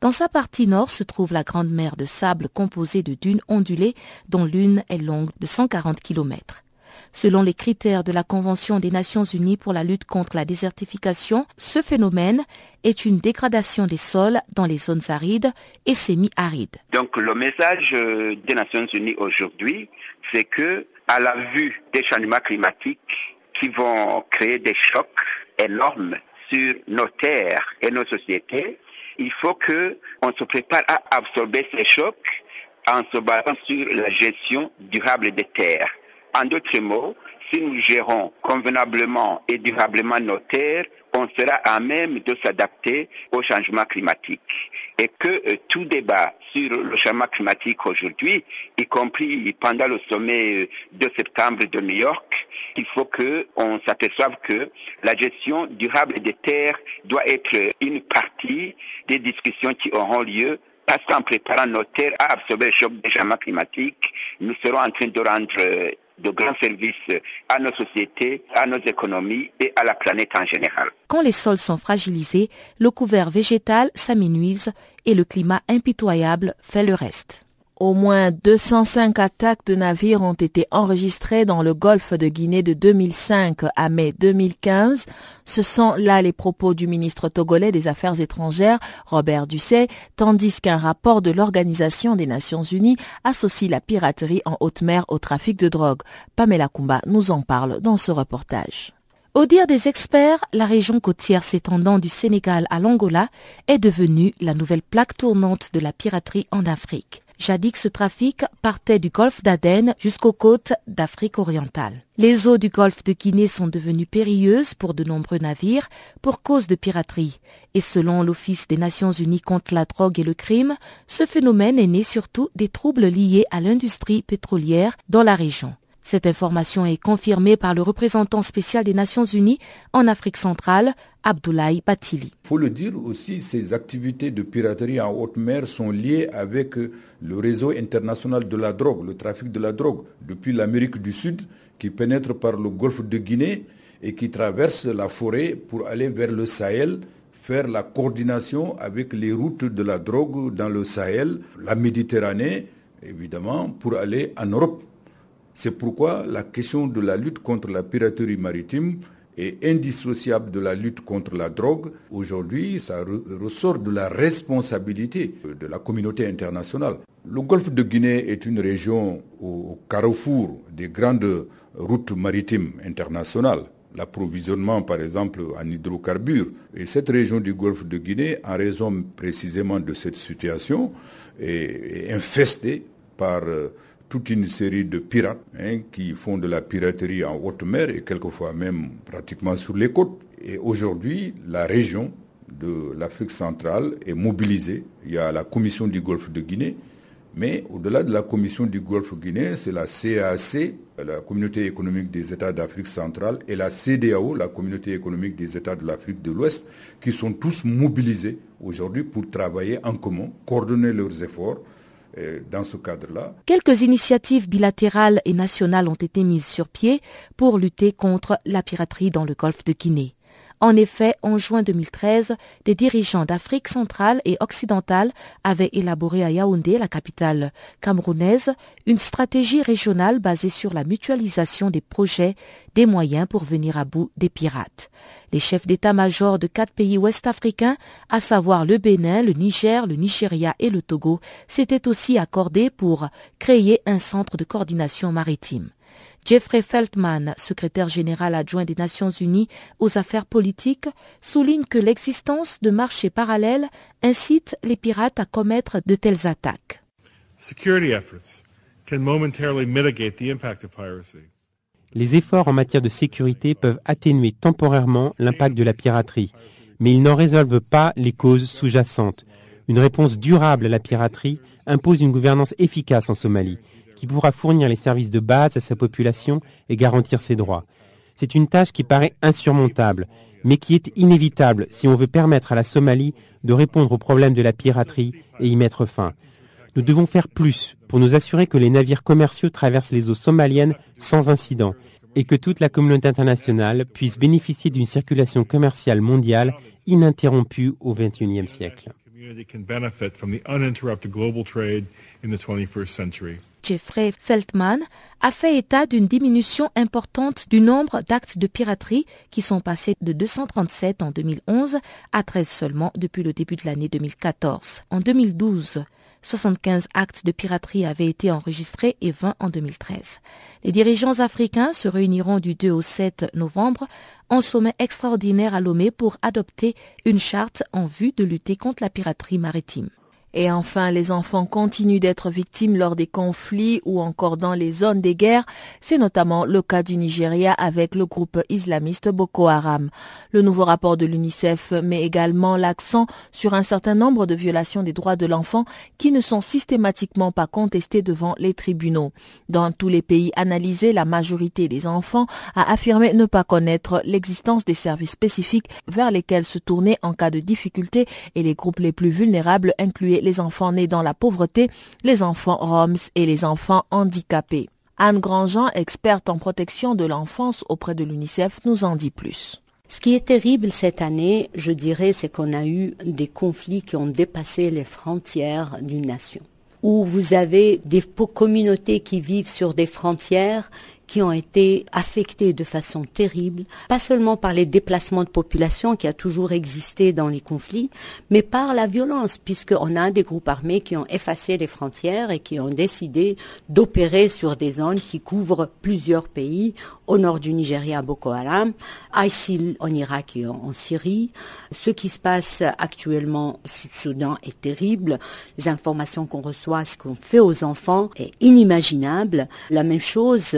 Dans sa partie nord se trouve la grande mer de sable composée de dunes ondulées dont l'une est longue de 140 kilomètres. Selon les critères de la Convention des Nations Unies pour la lutte contre la désertification, ce phénomène est une dégradation des sols dans les zones arides et semi-arides. Donc le message euh, des Nations Unies aujourd'hui, c'est que à la vue des changements climatiques qui vont créer des chocs énormes sur nos terres et nos sociétés, il faut que on se prépare à absorber ces chocs en se basant sur la gestion durable des terres. En d'autres mots, si nous gérons convenablement et durablement nos terres, on sera à même de s'adapter au changement climatique. Et que euh, tout débat sur le changement climatique aujourd'hui, y compris pendant le sommet euh, de septembre de New York, il faut qu'on s'aperçoive que la gestion durable des terres doit être une partie des discussions qui auront lieu parce qu'en préparant nos terres à absorber le choc des changements climatiques, nous serons en train de rendre euh, de grands services à nos sociétés, à nos économies et à la planète en général. Quand les sols sont fragilisés, le couvert végétal s'aménuise et le climat impitoyable fait le reste. Au moins 205 attaques de navires ont été enregistrées dans le golfe de Guinée de 2005 à mai 2015. Ce sont là les propos du ministre togolais des Affaires étrangères, Robert Ducet, tandis qu'un rapport de l'Organisation des Nations Unies associe la piraterie en haute mer au trafic de drogue. Pamela Kumba nous en parle dans ce reportage. Au dire des experts, la région côtière s'étendant du Sénégal à l'Angola est devenue la nouvelle plaque tournante de la piraterie en Afrique. Jadis, ce trafic partait du golfe d'Aden jusqu'aux côtes d'Afrique orientale. Les eaux du golfe de Guinée sont devenues périlleuses pour de nombreux navires pour cause de piraterie. Et selon l'Office des Nations Unies contre la drogue et le crime, ce phénomène est né surtout des troubles liés à l'industrie pétrolière dans la région. Cette information est confirmée par le représentant spécial des Nations Unies en Afrique centrale, Abdoulaye Batili. Il faut le dire aussi, ces activités de piraterie en haute mer sont liées avec le réseau international de la drogue, le trafic de la drogue, depuis l'Amérique du Sud, qui pénètre par le golfe de Guinée et qui traverse la forêt pour aller vers le Sahel, faire la coordination avec les routes de la drogue dans le Sahel, la Méditerranée, évidemment, pour aller en Europe. C'est pourquoi la question de la lutte contre la piraterie maritime est indissociable de la lutte contre la drogue. Aujourd'hui, ça ressort de la responsabilité de la communauté internationale. Le golfe de Guinée est une région au carrefour des grandes routes maritimes internationales l'approvisionnement, par exemple, en hydrocarbures. Et cette région du golfe de Guinée, en raison précisément de cette situation, est, infestée par euh, toute une série de pirates hein, qui font de la piraterie en haute mer et quelquefois même pratiquement sur les côtes. Et aujourd'hui, la région de l'Afrique centrale est mobilisée. Il y a la commission du Golfe de Guinée, mais au-delà de la commission du Golfe de Guinée, c'est la CAC, la communauté économique des États d'Afrique centrale, et la CDAO, la communauté économique des États de l'Afrique de l'Ouest, qui sont tous mobilisés aujourd'hui pour travailler en commun, coordonner leurs efforts dans ce cadre-là. Quelques initiatives bilatérales et nationales ont été mises sur pied pour lutter contre la piraterie dans le golfe de Guinée. En effet, en juin 2013, des dirigeants d'Afrique centrale et occidentale avaient élaboré à Yaoundé, la capitale camerounaise, une stratégie régionale basée sur la mutualisation des projets, des moyens pour venir à bout des pirates. Les chefs d'état-major de quatre pays ouest-africains, à savoir le Bénin, le Niger, le Nigeria et le Togo, s'étaient aussi accordés pour créer un centre de coordination maritime. Jeffrey Feltman, secrétaire général adjoint des Nations Unies aux affaires politiques, souligne que l'existence de marchés parallèles incite les pirates à commettre de telles attaques. Les efforts en matière de sécurité peuvent atténuer temporairement l'impact de la piraterie, mais ils n'en résolvent pas les causes sous-jacentes. Une réponse durable à la piraterie impose une gouvernance efficace en Somalie qui pourra fournir les services de base à sa population et garantir ses droits. C'est une tâche qui paraît insurmontable, mais qui est inévitable si on veut permettre à la Somalie de répondre aux problèmes de la piraterie et y mettre fin. Nous devons faire plus pour nous assurer que les navires commerciaux traversent les eaux somaliennes sans incident et que toute la communauté internationale puisse bénéficier d'une circulation commerciale mondiale ininterrompue au XXIe siècle. Jeffrey Feltman a fait état d'une diminution importante du nombre d'actes de piraterie qui sont passés de 237 en 2011 à 13 seulement depuis le début de l'année 2014. En 2012, 75 actes de piraterie avaient été enregistrés et 20 en 2013. Les dirigeants africains se réuniront du 2 au 7 novembre en sommet extraordinaire à Lomé pour adopter une charte en vue de lutter contre la piraterie maritime. Et enfin, les enfants continuent d'être victimes lors des conflits ou encore dans les zones des guerres. C'est notamment le cas du Nigeria avec le groupe islamiste Boko Haram. Le nouveau rapport de l'UNICEF met également l'accent sur un certain nombre de violations des droits de l'enfant qui ne sont systématiquement pas contestées devant les tribunaux. Dans tous les pays analysés, la majorité des enfants a affirmé ne pas connaître l'existence des services spécifiques vers lesquels se tourner en cas de difficulté et les groupes les plus vulnérables incluaient les enfants nés dans la pauvreté, les enfants roms et les enfants handicapés. Anne Grandjean, experte en protection de l'enfance auprès de l'UNICEF, nous en dit plus. Ce qui est terrible cette année, je dirais, c'est qu'on a eu des conflits qui ont dépassé les frontières d'une nation où vous avez des communautés qui vivent sur des frontières qui ont été affectés de façon terrible, pas seulement par les déplacements de population qui a toujours existé dans les conflits, mais par la violence, puisqu'on a des groupes armés qui ont effacé les frontières et qui ont décidé d'opérer sur des zones qui couvrent plusieurs pays, au nord du Nigeria, Boko Haram, ISIL en Irak et en Syrie. Ce qui se passe actuellement au Sud-Soudan est terrible. Les informations qu'on reçoit, ce qu'on fait aux enfants est inimaginable. La même chose,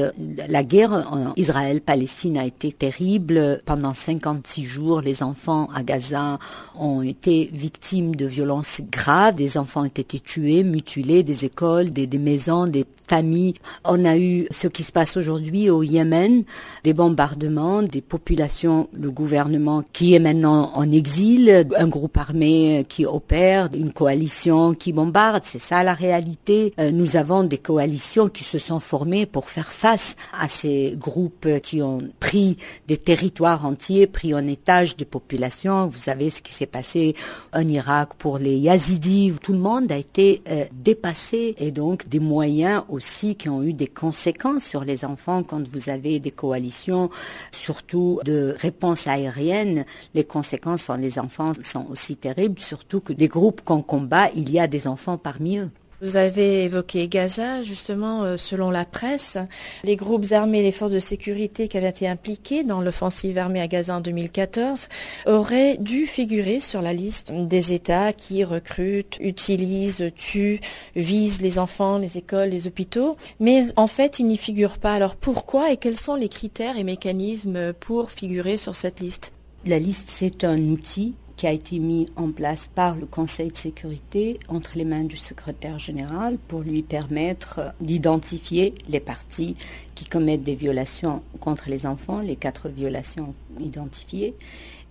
la guerre en Israël-Palestine a été terrible. Pendant 56 jours, les enfants à Gaza ont été victimes de violences graves. Des enfants ont été tués, mutilés, des écoles, des, des maisons, des familles. On a eu ce qui se passe aujourd'hui au Yémen, des bombardements, des populations, le gouvernement qui est maintenant en exil, un groupe armé qui opère, une coalition qui bombarde. C'est ça la réalité. Euh, nous avons des coalitions qui se sont formées pour faire face à ces groupes qui ont pris des territoires entiers, pris en étage des populations. Vous savez ce qui s'est passé en Irak pour les Yazidis. Tout le monde a été euh, dépassé et donc des moyens aussi qui ont eu des conséquences sur les enfants quand vous avez des coalitions, surtout de réponse aérienne. Les conséquences sur les enfants sont aussi terribles, surtout que les groupes qu'on combat, il y a des enfants parmi eux. Vous avez évoqué Gaza, justement, euh, selon la presse. Les groupes armés, les forces de sécurité qui avaient été impliqués dans l'offensive armée à Gaza en 2014 auraient dû figurer sur la liste des États qui recrutent, utilisent, tuent, visent les enfants, les écoles, les hôpitaux. Mais en fait, ils n'y figurent pas. Alors pourquoi et quels sont les critères et mécanismes pour figurer sur cette liste? La liste, c'est un outil qui a été mis en place par le Conseil de sécurité entre les mains du secrétaire général pour lui permettre d'identifier les partis qui commettent des violations contre les enfants, les quatre violations identifiées,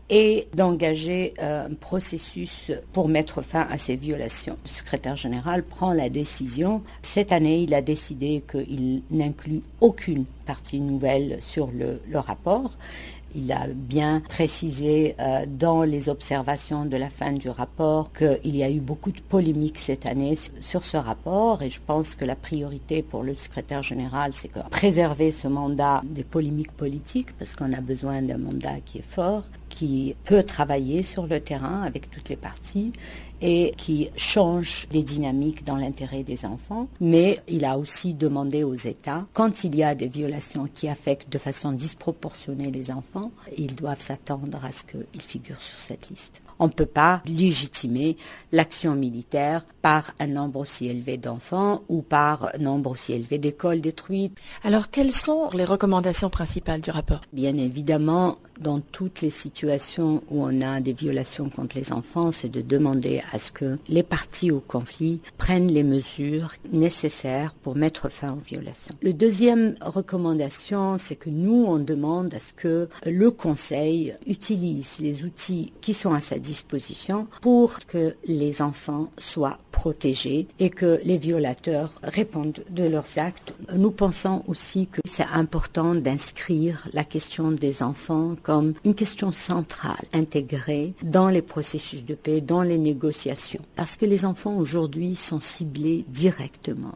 et d'engager euh, un processus pour mettre fin à ces violations. Le secrétaire général prend la décision. Cette année, il a décidé qu'il n'inclut aucune partie nouvelle sur le, le rapport il a bien précisé euh, dans les observations de la fin du rapport qu'il y a eu beaucoup de polémiques cette année sur, ce rapport. Et je pense que la priorité pour le secrétaire général, c'est de préserver ce mandat des polémiques politiques parce qu'on a besoin d'un mandat qui est fort, qui peut travailler sur le terrain avec toutes les parties et qui change les dynamiques dans l'intérêt des enfants. Mais il a aussi demandé aux États, quand il y a des violations qui affectent de façon disproportionnée les enfants, ils doivent s'attendre à ce qu'ils figurent sur cette liste. On ne peut pas légitimer l'action militaire par un nombre aussi élevé d'enfants ou par un nombre aussi élevé d'écoles détruites. Alors, quelles sont les recommandations principales du rapport? Bien évidemment, dans toutes les situations où on a des violations contre les enfants, c'est de demander à ce que les parties au conflit prennent les mesures nécessaires pour mettre fin aux violations. Le deuxième recommandation, c'est que nous, on demande à ce que le Conseil utilise les outils qui sont à sa disposition pour que les enfants soient protégés et que les violateurs répondent de leurs actes. Nous pensons aussi que c'est important d'inscrire la question des enfants comme une question centrale, intégrée dans les processus de paix, dans les négociations, parce que les enfants aujourd'hui sont ciblés directement.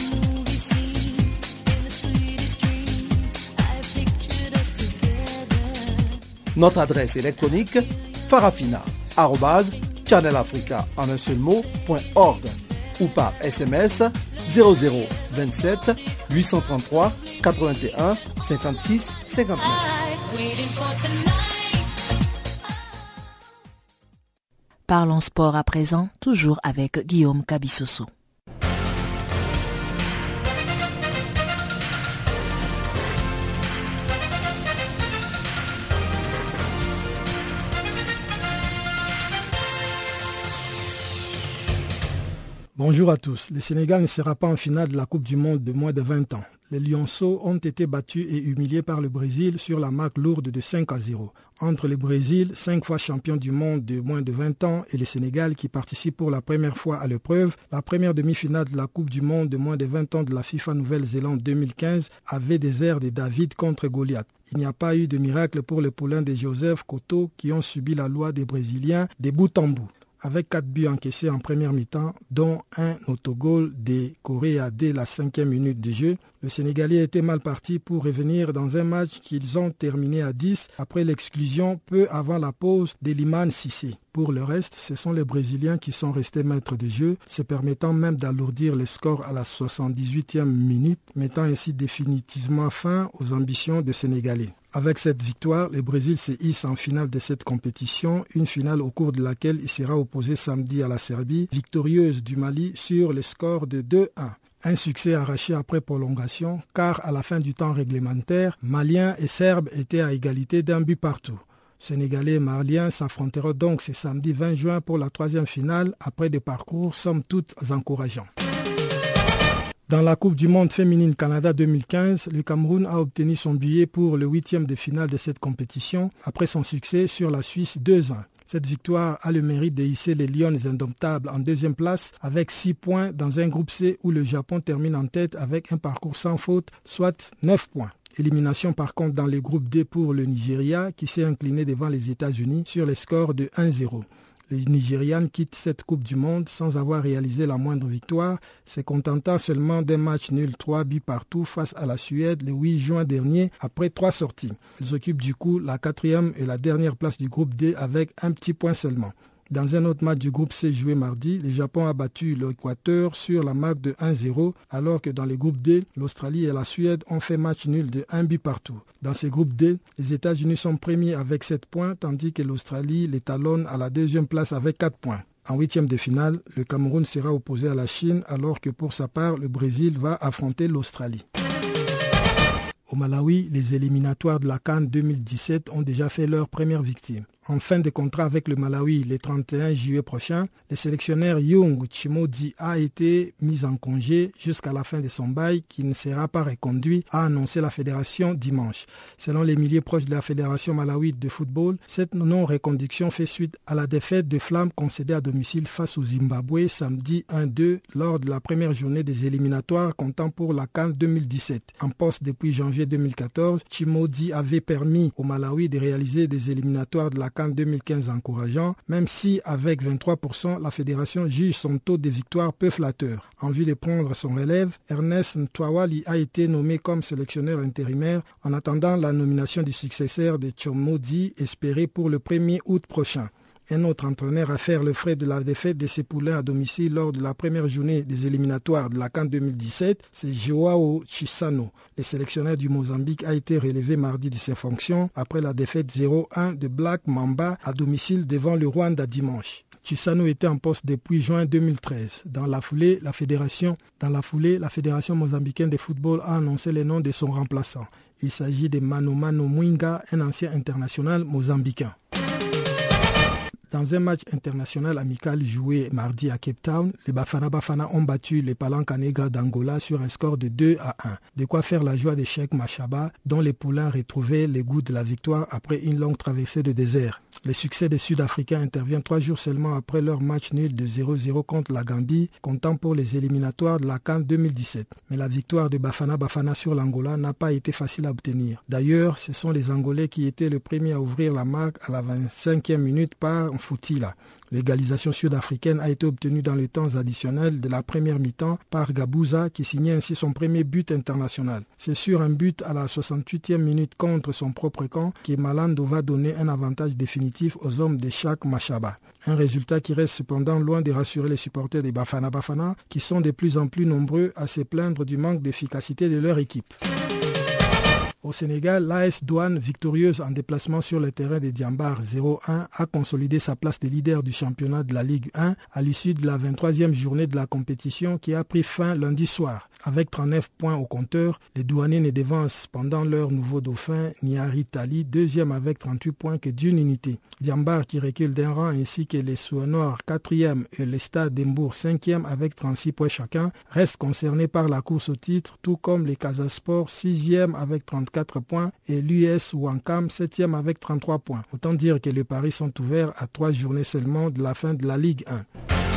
Notre adresse électronique farafina.channelafrica ou par SMS 0027 833 81 56 59. Parlons sport à présent, toujours avec Guillaume Cabissoso. Bonjour à tous. Le Sénégal ne sera pas en finale de la Coupe du Monde de moins de 20 ans. Les Lionceaux ont été battus et humiliés par le Brésil sur la marque lourde de 5 à 0. Entre le Brésil, cinq fois champion du monde de moins de 20 ans, et le Sénégal qui participe pour la première fois à l'épreuve, la première demi-finale de la Coupe du monde de moins de 20 ans de la FIFA Nouvelle-Zélande 2015 avait des airs de David contre Goliath. Il n'y a pas eu de miracle pour les poulains de Joseph Koto qui ont subi la loi des Brésiliens des bout en bout avec quatre buts encaissés en première mi-temps, dont un autogol des Coréa dès la cinquième minute de jeu. Le Sénégalais était mal parti pour revenir dans un match qu'ils ont terminé à 10 après l'exclusion peu avant la pause d'Eliman Sissé. Pour le reste, ce sont les Brésiliens qui sont restés maîtres de jeu, se permettant même d'alourdir les scores à la 78e minute, mettant ainsi définitivement fin aux ambitions de Sénégalais. Avec cette victoire, le Brésil se hisse en finale de cette compétition, une finale au cours de laquelle il sera opposé samedi à la Serbie, victorieuse du Mali sur le score de 2-1. Un succès arraché après prolongation, car à la fin du temps réglementaire, Maliens et Serbes étaient à égalité d'un but partout. Sénégalais et Maliens s'affronteront donc ce samedi 20 juin pour la troisième finale après des parcours somme toute encourageants. Dans la Coupe du Monde féminine Canada 2015, le Cameroun a obtenu son billet pour le huitième de finale de cette compétition après son succès sur la Suisse 2-1. Cette victoire a le mérite de hisser les Lions indomptables en deuxième place avec 6 points dans un groupe C où le Japon termine en tête avec un parcours sans faute, soit 9 points. Élimination par contre dans le groupe D pour le Nigeria qui s'est incliné devant les États-Unis sur les scores de 1-0. Les Nigérianes quittent cette Coupe du Monde sans avoir réalisé la moindre victoire, se contentant seulement d'un match nul 3 buts partout face à la Suède le 8 juin dernier après trois sorties. Elles occupent du coup la quatrième et la dernière place du groupe D avec un petit point seulement. Dans un autre match du groupe C joué mardi, le Japon a battu l'Équateur sur la marque de 1-0, alors que dans le groupe D, l'Australie et la Suède ont fait match nul de 1 but partout. Dans ce groupe D, les États-Unis sont premiers avec 7 points, tandis que l'Australie les talonne à la deuxième place avec 4 points. En huitième de finale, le Cameroun sera opposé à la Chine, alors que pour sa part, le Brésil va affronter l'Australie. Au Malawi, les éliminatoires de la Cannes 2017 ont déjà fait leur première victime. En fin de contrat avec le Malawi le 31 juillet prochain, le sélectionneur Young Chimodi a été mis en congé jusqu'à la fin de son bail qui ne sera pas reconduit, a annoncé la fédération dimanche. Selon les milliers proches de la fédération malawi de football, cette non-reconduction fait suite à la défaite de Flammes concédée à domicile face au Zimbabwe samedi 1-2 lors de la première journée des éliminatoires comptant pour la Cannes 2017. En poste depuis janvier 2014, Chimodi avait permis au Malawi de réaliser des éliminatoires de la CAN 2015 encourageant, même si avec 23%, la fédération juge son taux de victoire peu flatteur. En vue de prendre son relève, Ernest Ntwawali a été nommé comme sélectionneur intérimaire en attendant la nomination du successeur de Chomodi espéré pour le 1er août prochain. Un autre entraîneur à faire le frais de la défaite de ses poulains à domicile lors de la première journée des éliminatoires de la CAN 2017, c'est Joao Chisano. Le sélectionneur du Mozambique a été relevé mardi de ses fonctions après la défaite 0-1 de Black Mamba à domicile devant le Rwanda dimanche. Chisano était en poste depuis juin 2013. Dans la foulée, la fédération, mozambicaine de football a annoncé le nom de son remplaçant. Il s'agit de Mano Mano Mwinga, un ancien international mozambicain. Dans un match international amical joué mardi à Cape Town, les Bafana Bafana ont battu les Palanca Negra d'Angola sur un score de 2 à 1. De quoi faire la joie des Sheikh Machaba, dont les poulains retrouvaient les goûts de la victoire après une longue traversée de désert. Le succès des Sud-Africains intervient trois jours seulement après leur match nul de 0-0 contre la Gambie, comptant pour les éliminatoires de la Cannes 2017. Mais la victoire de Bafana Bafana sur l'Angola n'a pas été facile à obtenir. D'ailleurs, ce sont les Angolais qui étaient le premier à ouvrir la marque à la 25e minute par Foutila. L'égalisation sud-africaine a été obtenue dans les temps additionnels de la première mi-temps par Gabouza qui signait ainsi son premier but international. C'est sur un but à la 68e minute contre son propre camp que Malando va donner un avantage définitif aux hommes de chaque Machaba. Un résultat qui reste cependant loin de rassurer les supporters des Bafana Bafana qui sont de plus en plus nombreux à se plaindre du manque d'efficacité de leur équipe. Au Sénégal, l'AS Douane, victorieuse en déplacement sur le terrain de Diambar 0-1, a consolidé sa place de leader du championnat de la Ligue 1 à l'issue de la 23e journée de la compétition qui a pris fin lundi soir. Avec 39 points au compteur, les douaniers ne devancent pendant leur nouveau dauphin Niari Tali, deuxième avec 38 points que d'une unité. Diambar qui recule d'un rang ainsi que les Souanoirs quatrième et le Stade d'Embourg cinquième avec 36 points chacun restent concernés par la course au titre, tout comme les Casasport sixième avec 34 points et l'US Wankam septième avec 33 points. Autant dire que les paris sont ouverts à trois journées seulement de la fin de la Ligue 1.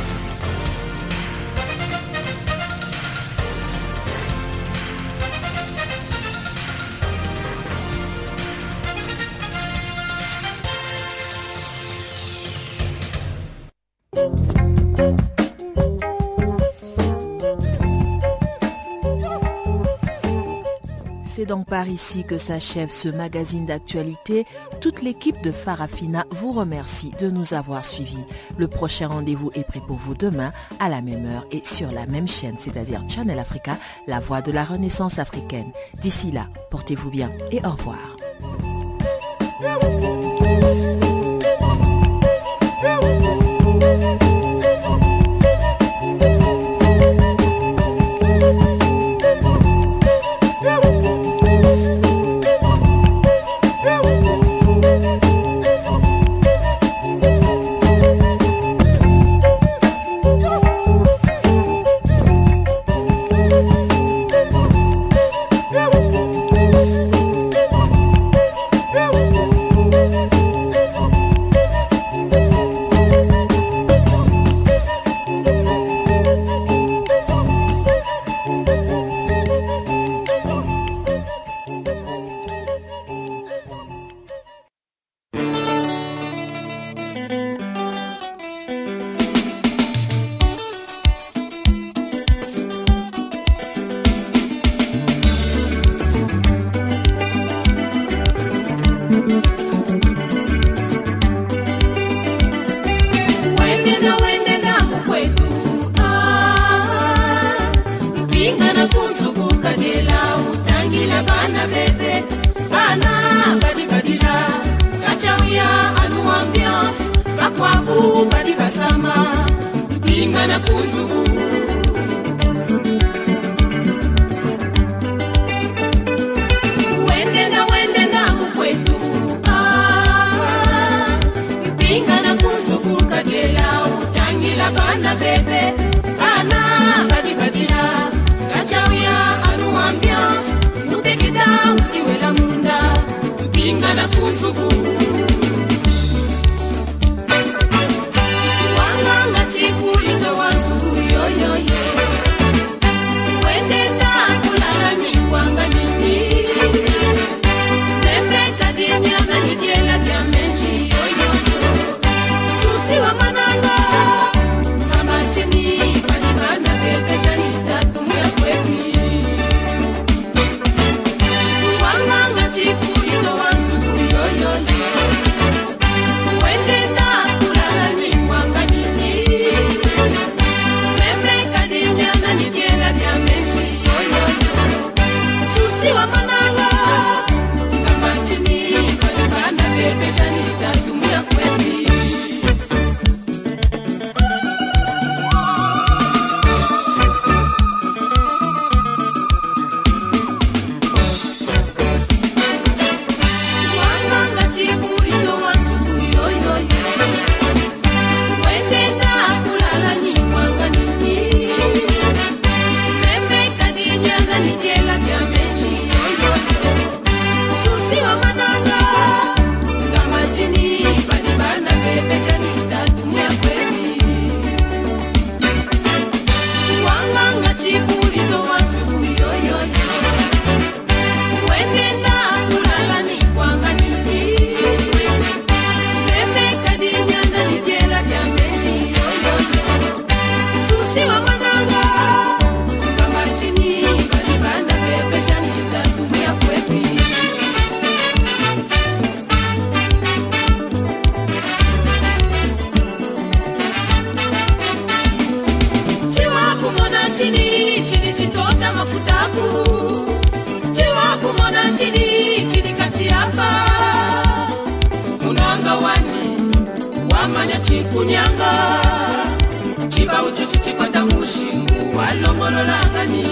C'est donc par ici que s'achève ce magazine d'actualité. Toute l'équipe de Farafina vous remercie de nous avoir suivis. Le prochain rendez-vous est pris pour vous demain à la même heure et sur la même chaîne, c'est-à-dire Channel Africa, la voix de la renaissance africaine. D'ici là, portez-vous bien et au revoir. Chikunyanga. Chiba ucho chichikwata mushingu walongololangani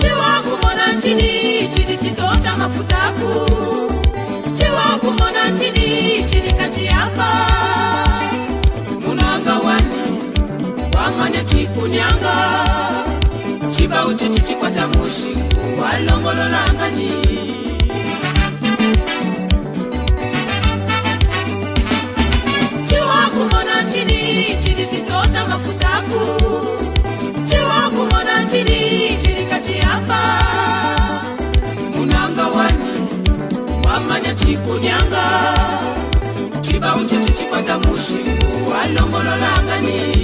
chiwakumona chini chili chitota mafutaku chiwakumona chini chili kachiyamba munanga wani wamanya chikunyanga. Chiba ucho chichikwata mushingu walongololangani chikunyanga chibau cheche chikwata mushingu walongololangani